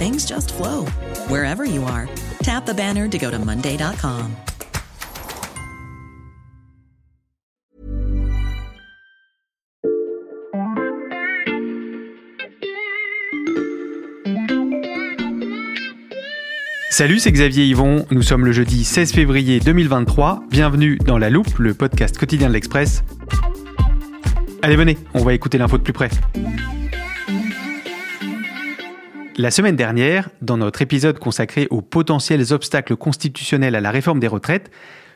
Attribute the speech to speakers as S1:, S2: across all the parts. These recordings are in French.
S1: things just flow wherever you are. Tap the banner to go to Monday.com.
S2: Salut, c'est Xavier Yvon. Nous sommes le jeudi 16 février 2023. Bienvenue dans La Loupe, le podcast quotidien de l'Express. Allez, venez, on va écouter l'info de plus près. La semaine dernière, dans notre épisode consacré aux potentiels obstacles constitutionnels à la réforme des retraites,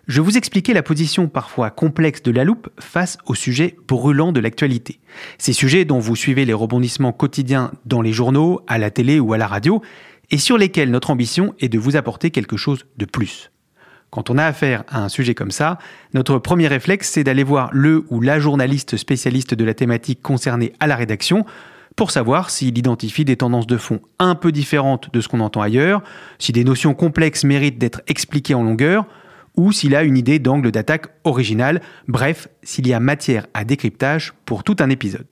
S2: je vous expliquais la position parfois complexe de la loupe face aux sujets brûlants de l'actualité. Ces sujets dont vous suivez les rebondissements quotidiens dans les journaux, à la télé ou à la radio, et sur lesquels notre ambition est de vous apporter quelque chose de plus. Quand on a affaire à un sujet comme ça, notre premier réflexe, c'est d'aller voir le ou la journaliste spécialiste de la thématique concernée à la rédaction pour savoir s'il identifie des tendances de fond un peu différentes de ce qu'on entend ailleurs, si des notions complexes méritent d'être expliquées en longueur, ou s'il a une idée d'angle d'attaque original, bref, s'il y a matière à décryptage pour tout un épisode.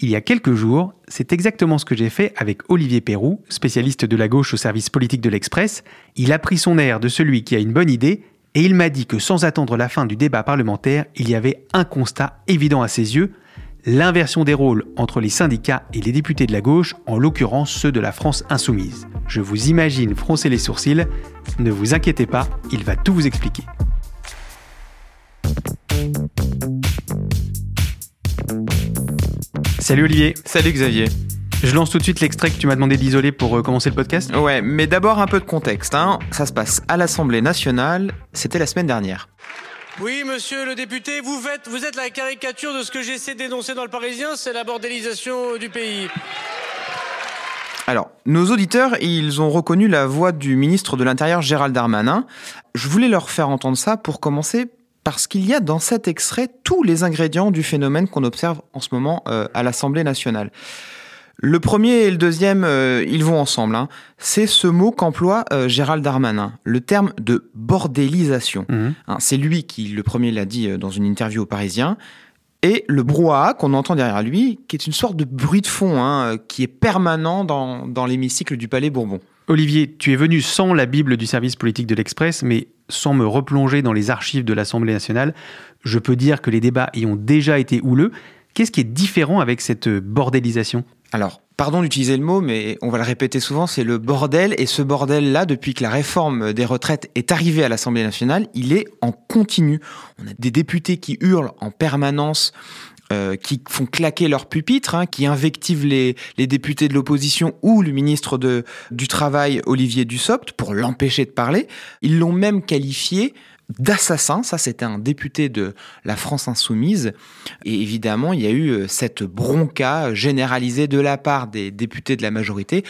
S2: Il y a quelques jours, c'est exactement ce que j'ai fait avec Olivier Perrou, spécialiste de la gauche au service politique de l'Express. Il a pris son air de celui qui a une bonne idée et il m'a dit que sans attendre la fin du débat parlementaire, il y avait un constat évident à ses yeux, l'inversion des rôles entre les syndicats et les députés de la gauche, en l'occurrence ceux de la France insoumise. Je vous imagine froncer les sourcils, ne vous inquiétez pas, il va tout vous expliquer. Salut Olivier.
S3: Salut Xavier.
S2: Je lance tout de suite l'extrait que tu m'as demandé d'isoler pour euh, commencer le podcast.
S3: Ouais, mais d'abord un peu de contexte. Hein. Ça se passe à l'Assemblée nationale, c'était la semaine dernière.
S4: Oui, monsieur le député, vous, êtes la caricature de ce que j'essaie dénoncer dans le Parisien, c'est la bordélisation du pays.
S3: Alors, nos auditeurs, ils ont reconnu la voix du ministre de l'Intérieur Gérald Darmanin. Je voulais leur faire entendre ça pour commencer parce qu'il y a dans cet extrait tous les ingrédients du phénomène qu'on observe en ce moment euh, à l'Assemblée nationale. Le premier et le deuxième, euh, ils vont ensemble. Hein. C'est ce mot qu'emploie euh, Gérald Darmanin, le terme de bordélisation.
S2: Mhm.
S3: Hein, c'est lui qui, le premier, l'a dit dans une interview au Parisien. Et le brouhaha qu'on entend derrière lui, qui est une sorte de bruit de fond, hein, qui est permanent dans, dans l'hémicycle du Palais Bourbon.
S2: Olivier, tu es venu sans la Bible du service politique de l'Express, mais sans me replonger dans les archives de l'Assemblée nationale. Je peux dire que les débats y ont déjà été houleux. Qu'est-ce qui est différent avec cette bordélisation?
S3: Alors, pardon d'utiliser le mot, mais on va le répéter souvent, c'est le bordel. Et ce bordel-là, depuis que la réforme des retraites est arrivée à l'Assemblée nationale, il est en continu. On a des députés qui hurlent en permanence euh, qui font claquer leur pupitre, hein, qui invectivent les, les députés de l'opposition ou le ministre du Travail, Olivier Dussopt, pour l'empêcher de parler. Ils l'ont même qualifié d'assassin. Ça, c'était un député de la France insoumise. Et évidemment, il y a eu euh, cette bronca généralisée de la part des députés de la majorité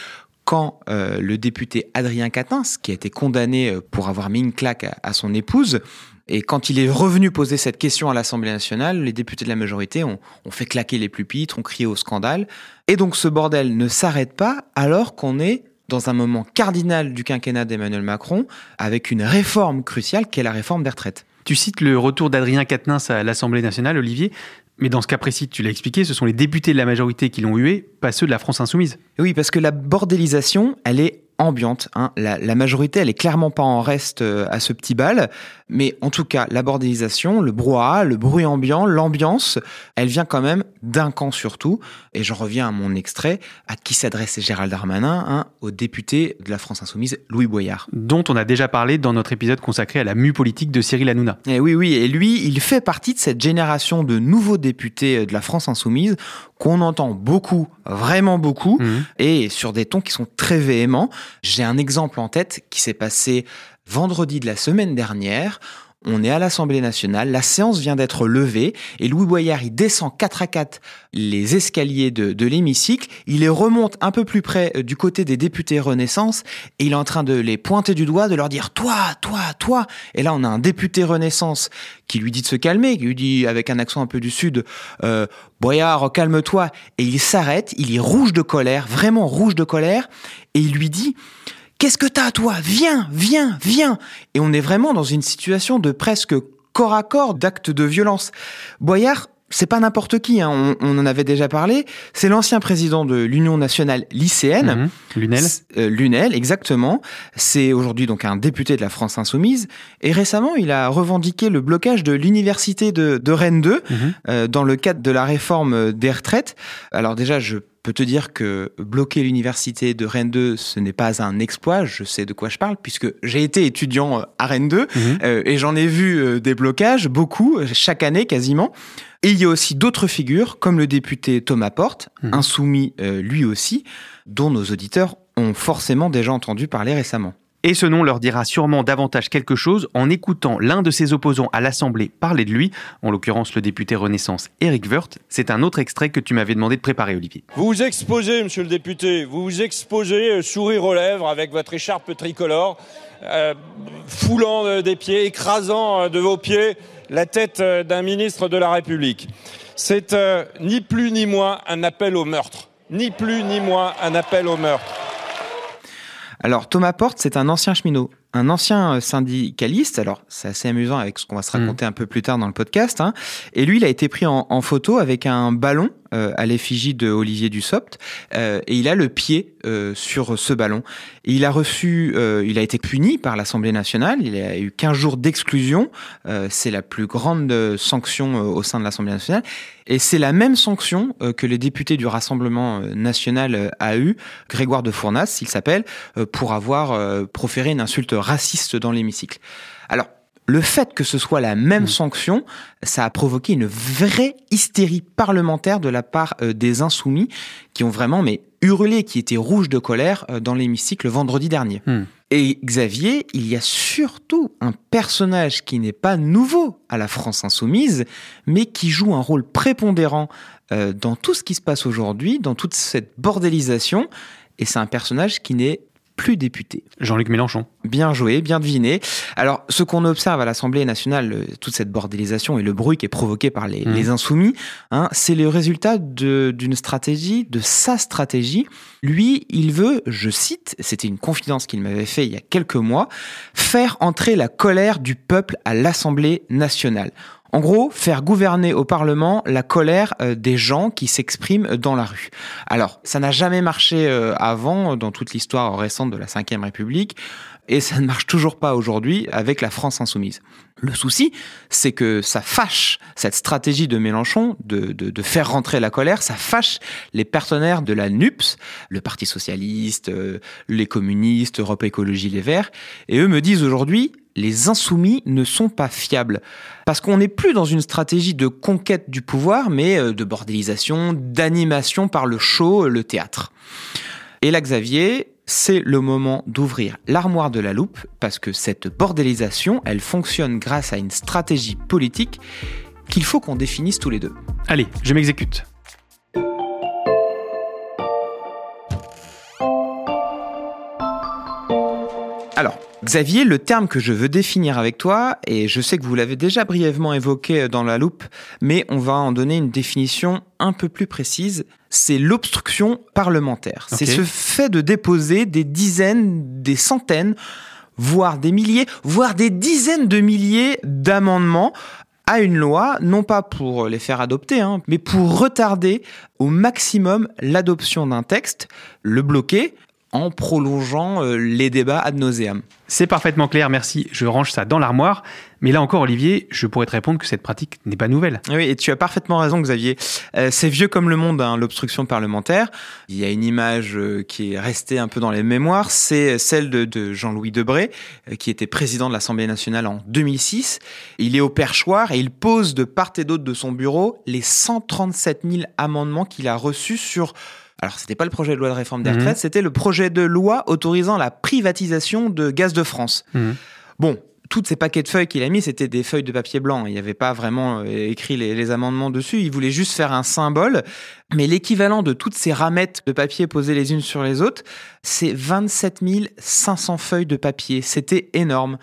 S3: quand euh, le député Adrien Quatennens, qui a été condamné euh, pour avoir mis une claque à, son épouse, et quand il est revenu poser cette question à l'Assemblée nationale, les députés de la majorité ont, fait claquer les pupitres, ont crié au scandale. Et donc ce bordel ne s'arrête pas alors qu'on est dans un moment cardinal du quinquennat d'Emmanuel Macron avec une réforme cruciale qui est la réforme des retraites.
S2: Tu cites le retour d'Adrien Quatennens à l'Assemblée nationale, Olivier. Mais dans ce cas précis, tu l'as expliqué, ce sont les députés de la majorité qui l'ont hué, pas ceux de la France insoumise.
S3: Oui, parce que la bordélisation, elle est ambiante. Hein. La, la, majorité, elle est clairement pas en reste euh, à ce petit bal, mais en tout cas, la bordélisation, le brouhaha, le bruit ambiant, l'ambiance, elle vient quand même d'un camp surtout. Et j'en reviens à mon extrait, à qui s'adressait Gérald Darmanin, hein, au député de la France Insoumise, Louis Boyard.
S2: Dont on a déjà parlé dans notre épisode consacré à la mue politique de Cyril Hanouna.
S3: Et eh oui, oui, et lui, il fait partie de cette génération de nouveaux députés de la France Insoumise qu'on entend beaucoup, vraiment beaucoup, mmh. et sur des tons qui sont très véhéments. J'ai un exemple en tête qui s'est passé vendredi de la semaine dernière. On est à l'Assemblée nationale, la séance vient d'être levée et Louis Boyard, il descend 4 à 4 les escaliers de, l'hémicycle, il les remonte un peu plus près euh, du côté des députés Renaissance et il est en train de les pointer du doigt, de leur dire toi, toi, toi. Et là, on a un député Renaissance qui lui dit de se calmer, qui lui dit avec un accent un peu du sud, euh, Boyard, calme-toi. Et il s'arrête, il est rouge de colère, vraiment rouge de colère, et il lui dit Qu'est-ce que t'as, toi? Viens, viens, viens Et on est vraiment dans une situation de presque corps à corps d'acte de violence. Boyard, c'est pas n'importe qui, hein. on, en avait déjà parlé. C'est l'ancien président de l'Union nationale lycéenne.
S2: Mmh. Lunel.
S3: Euh, Lunel, exactement. C'est aujourd'hui donc un député de la France insoumise. Et récemment, il a revendiqué le blocage de l'université de, Rennes 2 mmh. euh, dans le cadre de la réforme des retraites. Alors déjà, je peux te dire que bloquer l'université de Rennes 2, ce n'est pas un exploit, je sais de quoi je parle, puisque j'ai été étudiant à Rennes 2 mhm. euh, et j'en ai vu euh, des blocages, beaucoup, chaque année quasiment. Et il y a aussi d'autres figures, comme le député Thomas Porte, mhm. insoumis euh, lui aussi, dont nos auditeurs ont forcément déjà entendu parler récemment.
S2: Et ce nom leur dira sûrement davantage quelque chose en écoutant l'un de ses opposants à l'Assemblée parler de lui, en l'occurrence le député Renaissance Éric Woerth. C'est un autre extrait que tu m'avais demandé de préparer, Olivier.
S5: Vous vous exposez, monsieur le député, vous vous exposez, euh, sourire aux lèvres, avec votre écharpe tricolore, euh, foulant des pieds, écrasant de vos pieds la tête d'un ministre de la République. C'est ni plus ni moins un appel au meurtre. Ni plus ni moins un appel au meurtre.
S3: Alors Thomas Porte, c'est un ancien cheminot, un ancien euh, syndicaliste. Alors c'est assez amusant avec ce qu'on va se raconter mm. un peu plus tard dans le podcast. Hein. Et lui, il a été pris en, en photo avec un ballon euh, à l'effigie de Olivier Dussopt euh, et il a le pied euh, sur ce ballon. Et il a reçu, il a été puni par l'Assemblée nationale. Il a eu 15 jours d'exclusion. c'est la plus grande sanction au sein de l'Assemblée nationale. Et c'est la même sanction que les députés du Rassemblement national a eu, Grégoire de Fournas, il s'appelle, pour avoir proféré une insulte raciste dans l'hémicycle. Alors, le fait que ce soit la même hmm. sanction, ça a provoqué une vraie hystérie parlementaire de la part euh, des insoumis qui ont vraiment mais hurlé, qui étaient rouges de colère euh, dans l'hémicycle vendredi dernier. Hmm. Et Xavier, il y a surtout un personnage qui n'est pas nouveau à la France insoumise, mais qui joue un rôle prépondérant euh, dans tout ce qui se passe aujourd'hui, dans toute cette bordélisation. Et c'est un personnage qui n'est plus député.
S2: Jean-Luc Mélenchon.
S3: Bien joué, bien deviné. Alors, ce qu'on observe à l'Assemblée nationale, euh, toute cette bordélisation et le bruit qui est provoqué par les, mmh. insoumis, hein, c'est le résultat d'une stratégie, de sa stratégie. Lui, il veut, je cite, c'était une confidence qu'il m'avait fait il y a quelques mois, faire entrer la colère du peuple à l'Assemblée nationale. En gros, faire gouverner au Parlement la colère euh, des gens qui s'expriment dans la rue. Alors, ça n'a jamais marché euh, avant dans toute l'histoire récente de la Ve République et ça ne marche toujours pas aujourd'hui avec la France insoumise. Le souci, c'est que ça fâche cette stratégie de Mélenchon de, faire rentrer la colère, ça fâche les partenaires de la NUPS, le Parti socialiste, euh, les communistes, Europe Écologie Les Verts, et eux me disent aujourd'hui, les insoumis ne sont pas fiables. Parce qu'on n'est plus dans une stratégie de conquête du pouvoir, mais euh, de bordélisation, d'animation par le show, le théâtre. Et là, Xavier, c'est le moment d'ouvrir l'armoire de la loupe, parce que cette bordélisation, elle fonctionne grâce à une stratégie politique qu'il faut qu'on définisse tous les deux.
S2: Allez, je m'exécute.
S3: Xavier, le terme que je veux définir avec toi, et je sais que vous l'avez déjà brièvement évoqué dans la loupe, mais on va en donner une définition un peu plus précise, c'est l'obstruction parlementaire. C'est ce fait de déposer des dizaines, des centaines, voire des milliers, voire des dizaines de milliers d'amendements à une loi, non pas pour les faire adopter, hein, mais pour retarder au maximum l'adoption d'un texte, le bloquer, en prolongeant euh, les débats ad nauseam.
S2: C'est parfaitement clair, merci. Je range ça dans l'armoire. Mais là encore, Olivier, je pourrais te répondre que cette pratique n'est pas nouvelle.
S3: Oui, et tu as parfaitement raison, Xavier. Euh, c'est vieux comme le monde, hein, l'obstruction parlementaire. Il y a une image euh, qui est restée un peu dans les mémoires, c'est celle de, de Jean-Louis Debré, euh, qui était président de l'Assemblée nationale en 2006. Il est au perchoir et il pose de part et d'autre de son bureau les 137 000 amendements qu'il a reçus sur alors, c'était pas le projet de loi de réforme des
S2: Mhm.
S3: retraites, c'était le projet de loi autorisant la privatisation de Gaz de France.
S2: Mhm.
S3: Bon, toutes ces paquets de feuilles qu'il a mis, c'était des feuilles de papier blanc. Il n'y avait pas vraiment euh, écrit les, les amendements dessus. Il voulait juste faire un symbole. Mais l'équivalent de toutes ces ramettes de papier posées les unes sur les autres, c'est 27 500 feuilles de papier. C'était énorme.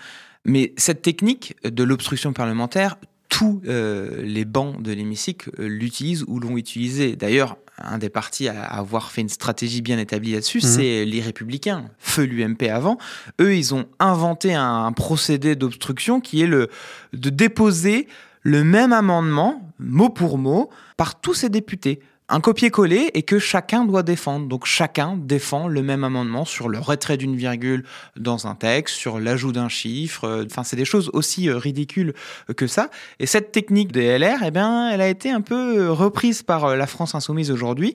S3: Mais cette technique de l'obstruction parlementaire, tous euh, les bancs de l'hémicycle euh, l'utilisent ou l'ont utilisé. D'ailleurs, un des partis à avoir fait une stratégie bien établie là-dessus,
S2: Mhm.
S3: c'est les Républicains, feu l'UMP avant. Eux, ils ont inventé un, un procédé d'obstruction qui est le de déposer le même amendement, mot pour mot, par tous ces députés. Un copier-coller et que chacun doit défendre. Donc chacun défend le même amendement sur le retrait d'une virgule dans un texte, sur l'ajout d'un chiffre. euh, Enfin, c'est des choses aussi euh, ridicules que ça. Et cette technique des LR, eh bien, elle a été un peu euh, reprise par euh, la France insoumise aujourd'hui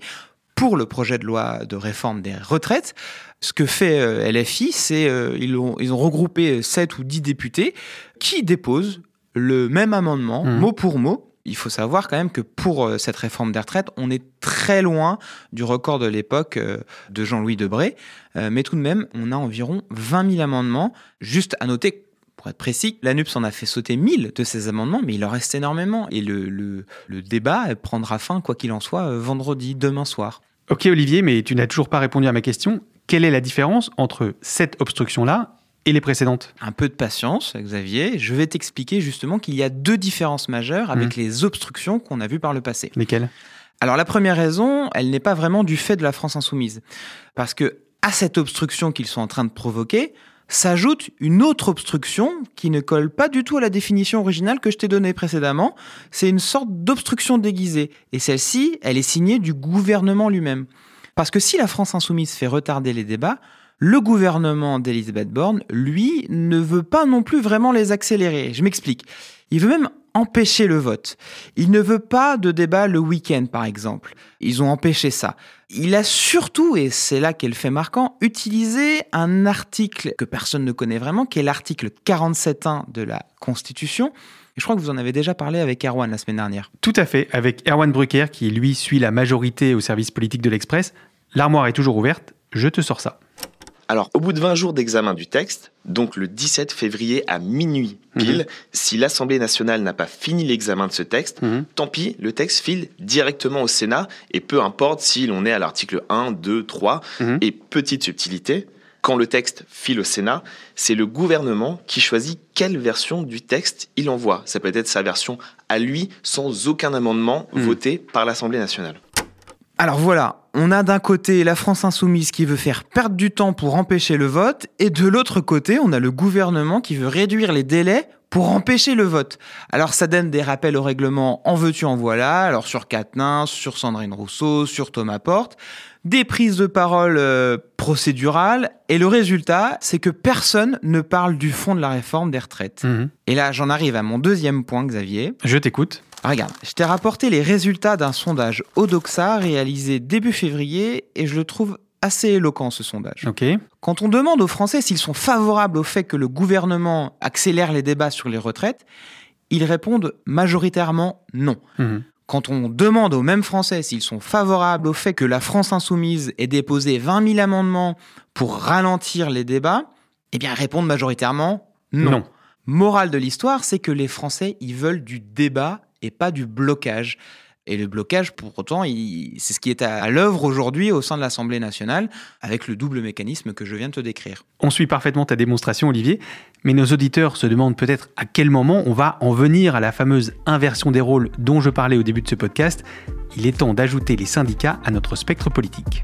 S3: pour le projet de loi de réforme des retraites. Ce que fait euh, LFI, c'est euh, ils, ont, ils ont regroupé 7 ou 10 députés qui déposent le même amendement,
S2: Mhm.
S3: mot pour mot. Il faut savoir quand même que pour euh, cette réforme des retraites, on est très loin du record de l'époque euh, de Jean-Louis Debré. Euh, mais tout de même, on a environ 20 000 amendements. Juste à noter, pour être précis, l'ANUPS en a fait sauter 1000 de ces amendements, mais il en reste énormément. Et le, débat prendra fin, quoi qu'il en soit, vendredi, demain soir.
S2: Ok Olivier, mais tu n'as toujours pas répondu à ma question. Quelle est la différence entre cette obstruction-là et les précédentes
S3: Un peu de patience, Xavier. Je vais t'expliquer justement qu'il y a deux différences majeures avec les obstructions qu'on a vues par le passé.
S2: Lesquelles?
S3: Alors la première raison, elle n'est pas vraiment du fait de la France insoumise. Parce que à cette obstruction qu'ils sont en train de provoquer, s'ajoute une autre obstruction qui ne colle pas du tout à la définition originale que je t'ai donnée précédemment. C'est une sorte d'obstruction déguisée. Et celle-ci, elle est signée du gouvernement lui-même. Parce que si la France insoumise fait retarder les débats, le gouvernement d'Elisabeth Borne, lui, ne veut pas non plus vraiment les accélérer. Je m'explique. Il veut même empêcher le vote. Il ne veut pas de débat le week-end, par exemple. Ils ont empêché ça. Il a surtout, et c'est là qu'est le fait marquant, utilisé un article que personne ne connaît vraiment, qui est l'article 47.1 de la Constitution. Je crois que vous en avez déjà parlé avec Erwan la semaine dernière.
S2: Tout à fait, avec Erwan Brucker qui lui suit la majorité au service politique de l'Express. L'armoire est toujours ouverte, je te sors ça.
S6: Alors, au bout de 20 jours d'examen du texte, donc le 17 février à minuit pile, si l'Assemblée nationale n'a pas fini l'examen de ce texte,
S2: Mhm.
S6: tant pis, le texte file directement au Sénat, et peu importe si l'on est à l'article 1, 2, 3,
S2: Mhm.
S6: et petite subtilité, quand le texte file au Sénat, c'est le gouvernement qui choisit quelle version du texte il envoie. Ça peut être sa version à lui, sans aucun amendement
S2: Mhm.
S6: voté par l'Assemblée nationale.
S3: Alors voilà, on a d'un côté la France insoumise qui veut faire perdre du temps pour empêcher le vote, et de l'autre côté, on a le gouvernement qui veut réduire les délais pour empêcher le vote. Alors ça donne des rappels au règlement en veux-tu en voilà, alors sur Quatennens, sur Sandrine Rousseau, sur Thomas Porte, des prises de parole euh, procédurales, et le résultat, c'est que personne ne parle du fond de la réforme des retraites.
S2: Mhm.
S3: Et là, j'en arrive à mon deuxième point, Xavier.
S2: Je t'écoute.
S3: Regarde, je t'ai rapporté les résultats d'un sondage Odoxa réalisé début février et je le trouve assez éloquent ce sondage.
S2: Ok.
S3: Quand on demande aux Français s'ils sont favorables au fait que le gouvernement accélère les débats sur les retraites, ils répondent majoritairement non.
S2: Mhm.
S3: Quand on demande aux mêmes Français s'ils sont favorables au fait que la France insoumise ait déposé 20 000 amendements pour ralentir les débats, eh bien ils répondent majoritairement non.
S2: Non.
S3: Morale de l'histoire, c'est que les Français, ils veulent du débat et pas du blocage. Et le blocage, pour autant, c'est ce qui est à, à l'œuvre aujourd'hui au sein de l'Assemblée nationale, avec le double mécanisme que je viens de te décrire.
S2: On suit parfaitement ta démonstration, Olivier, mais nos auditeurs se demandent peut-être à quel moment on va en venir à la fameuse inversion des rôles dont je parlais au début de ce podcast. Il est temps d'ajouter les syndicats à notre spectre politique.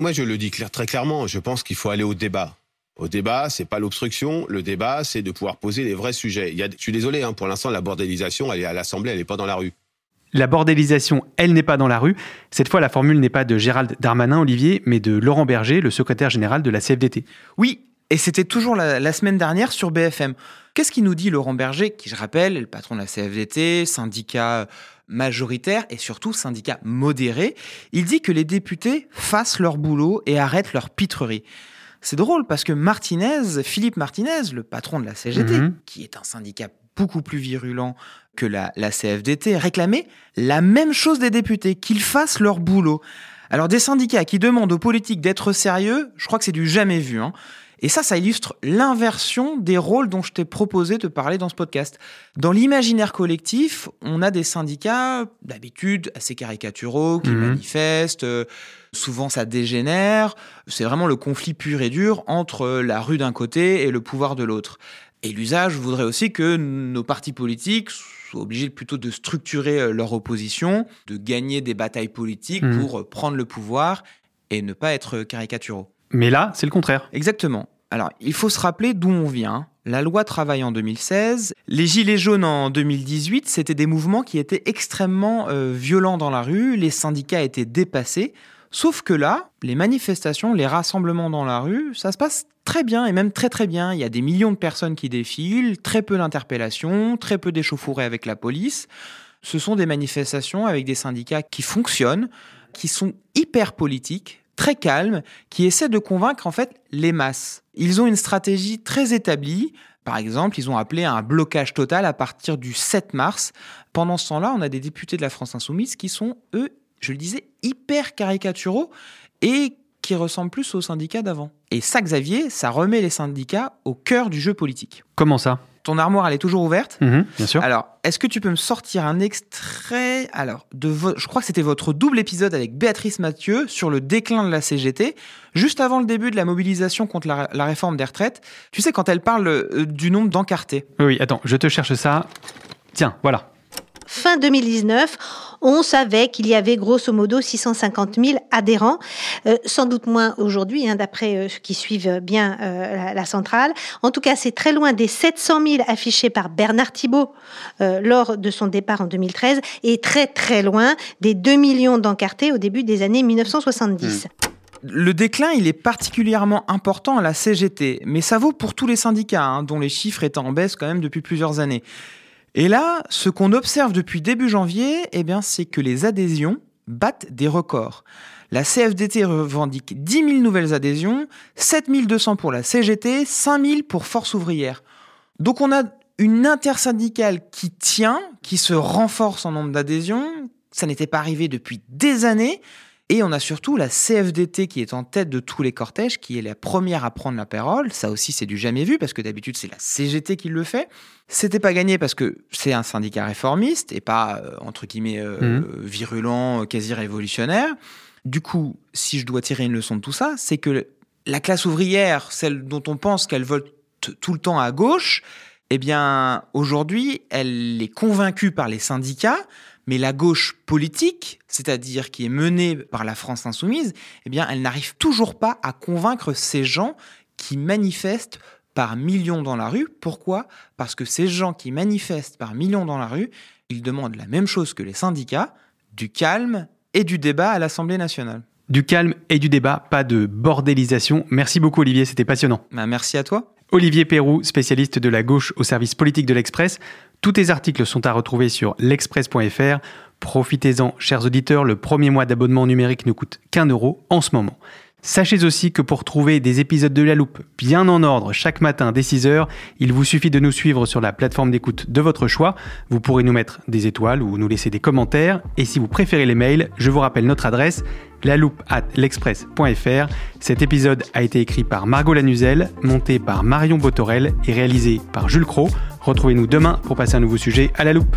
S7: Moi, je le dis très clairement, je pense qu'il faut aller au débat. Au débat, c'est pas l'obstruction. Le débat, c'est de pouvoir poser les vrais sujets. Je suis désolé, hein, pour l'instant, la bordélisation, elle est à l'Assemblée, elle n'est pas dans la rue.
S2: La bordélisation, elle n'est pas dans la rue. Cette fois, la formule n'est pas de Gérald Darmanin, Olivier, mais de Laurent Berger, le secrétaire général de la CFDT.
S3: Oui, et c'était toujours la, la semaine dernière sur BFM. Qu'est-ce qu'il nous dit Laurent Berger, qui je rappelle est le patron de la CFDT, syndicat majoritaire et surtout syndicat modéré Il dit que les députés fassent leur boulot et arrêtent leur pitrerie. C'est drôle parce que Martinez, Philippe Martinez, le patron de la CGT,
S2: Mhm.
S3: qui est un syndicat beaucoup plus virulent que la, la CFDT, réclamait la même chose des députés, qu'ils fassent leur boulot. Alors des syndicats qui demandent aux politiques d'être sérieux, je crois que c'est du jamais vu. hein. Et ça, ça illustre l'inversion des rôles dont je t'ai proposé de parler dans ce podcast. Dans l'imaginaire collectif, on a des syndicats d'habitude assez caricaturaux qui
S2: Mhm.
S3: manifestent. euh, Souvent, ça dégénère. C'est vraiment le conflit pur et dur entre la rue d'un côté et le pouvoir de l'autre. Et l'usage voudrait aussi que nos partis politiques soient obligés plutôt de structurer euh, leur opposition, de gagner des batailles politiques
S2: Mhm.
S3: pour euh, prendre le pouvoir et ne pas être caricaturaux.
S2: Mais là, c'est le contraire.
S3: Exactement. Alors, il faut se rappeler d'où on vient. La loi travail en 2016, les gilets jaunes en 2018, c'était des mouvements qui étaient extrêmement euh, violents dans la rue, les syndicats étaient dépassés. Sauf que là, les manifestations, les rassemblements dans la rue, ça se passe très bien et même très très bien. Il y a des millions de personnes qui défilent, très peu d'interpellations, très peu d'échauffourées avec la police. Ce sont des manifestations avec des syndicats qui fonctionnent, qui sont hyper politiques, très calmes, qui essaient de convaincre en fait les masses. Ils ont une stratégie très établie. Par exemple, ils ont appelé à un blocage total à partir du 7 mars. Pendant ce temps-là, on a des députés de la France Insoumise qui sont, eux, je le disais, hyper caricaturaux et qui ressemblent plus aux syndicats d'avant. Et ça, Xavier, ça remet les syndicats au cœur du jeu politique.
S2: Comment ça?
S3: Ton armoire, elle est toujours ouverte
S2: Mhm, Bien sûr.
S3: alors, est-ce que tu peux me sortir un extrait? Alors, de vo- je crois que c'était votre double épisode avec Béatrice Mathieu sur le déclin de la CGT, juste avant le début de la mobilisation contre la, la réforme des retraites. Tu sais, quand elle parle euh, du nombre d'encartés.
S2: Oui, oui, attends, je te cherche ça. Tiens, voilà.
S8: Fin 2019, on savait qu'il y avait grosso modo 650 000 adhérents, Euh, sans doute moins aujourd'hui, hein, d'après euh, ceux qui suivent bien euh, la, centrale. En tout cas, c'est très loin des 700 000 affichés par Bernard Thibault lors de son départ en 2013, et très très loin des 2 millions d'encartés au début des années 1970.
S3: Le déclin, il est particulièrement important à la CGT, mais ça vaut pour tous les syndicats, hein, dont les chiffres étaient en baisse quand même depuis plusieurs années. Et là, ce qu'on observe depuis début janvier, eh bien, c'est que les adhésions battent des records. La CFDT revendique 10 000 nouvelles adhésions, 7 200 pour la CGT, 5 000 pour Force ouvrière. Donc on a une intersyndicale qui tient, qui se renforce en nombre d'adhésions. Ça n'était pas arrivé depuis des années. Et on a surtout la CFDT qui est en tête de tous les cortèges, qui est la première à prendre la parole. Ça aussi, c'est du jamais vu, parce que d'habitude, c'est la CGT qui le fait. C'était pas gagné parce que c'est un syndicat réformiste et pas, euh, entre guillemets, euh,
S2: Mhm.
S3: virulent, quasi révolutionnaire. Du coup, si je dois tirer une leçon de tout ça, c'est que la classe ouvrière, celle dont on pense qu'elle vote tout le temps à gauche, eh bien, aujourd'hui, elle est convaincue par les syndicats, mais la gauche politique, c'est-à-dire qui est menée par la France insoumise, eh bien, elle n'arrive toujours pas à convaincre ces gens qui manifestent par millions dans la rue. Pourquoi? Parce que ces gens qui manifestent par millions dans la rue, ils demandent la même chose que les syndicats, du calme et du débat à l'Assemblée nationale.
S2: Du calme et du débat, pas de bordélisation. Merci beaucoup Olivier, c'était passionnant.
S3: Ben, merci à toi.
S2: Olivier Perrou, spécialiste de la gauche au service politique de l'Express. Tous tes articles sont à retrouver sur l'express.fr. Profitez-en, chers auditeurs, le premier mois d'abonnement numérique ne coûte qu'un euro en ce moment. Sachez aussi que pour trouver des épisodes de La Loupe bien en ordre chaque matin dès 6h, il vous suffit de nous suivre sur la plateforme d'écoute de votre choix. Vous pourrez nous mettre des étoiles ou nous laisser des commentaires. Et si vous préférez les mails, je vous rappelle notre adresse loupe at l'express.fr. Cet épisode a été écrit par Margot Lanuzel, monté par Marion Botorel et réalisé par Jules Cro. Retrouvez-nous demain pour passer un nouveau sujet à la loupe.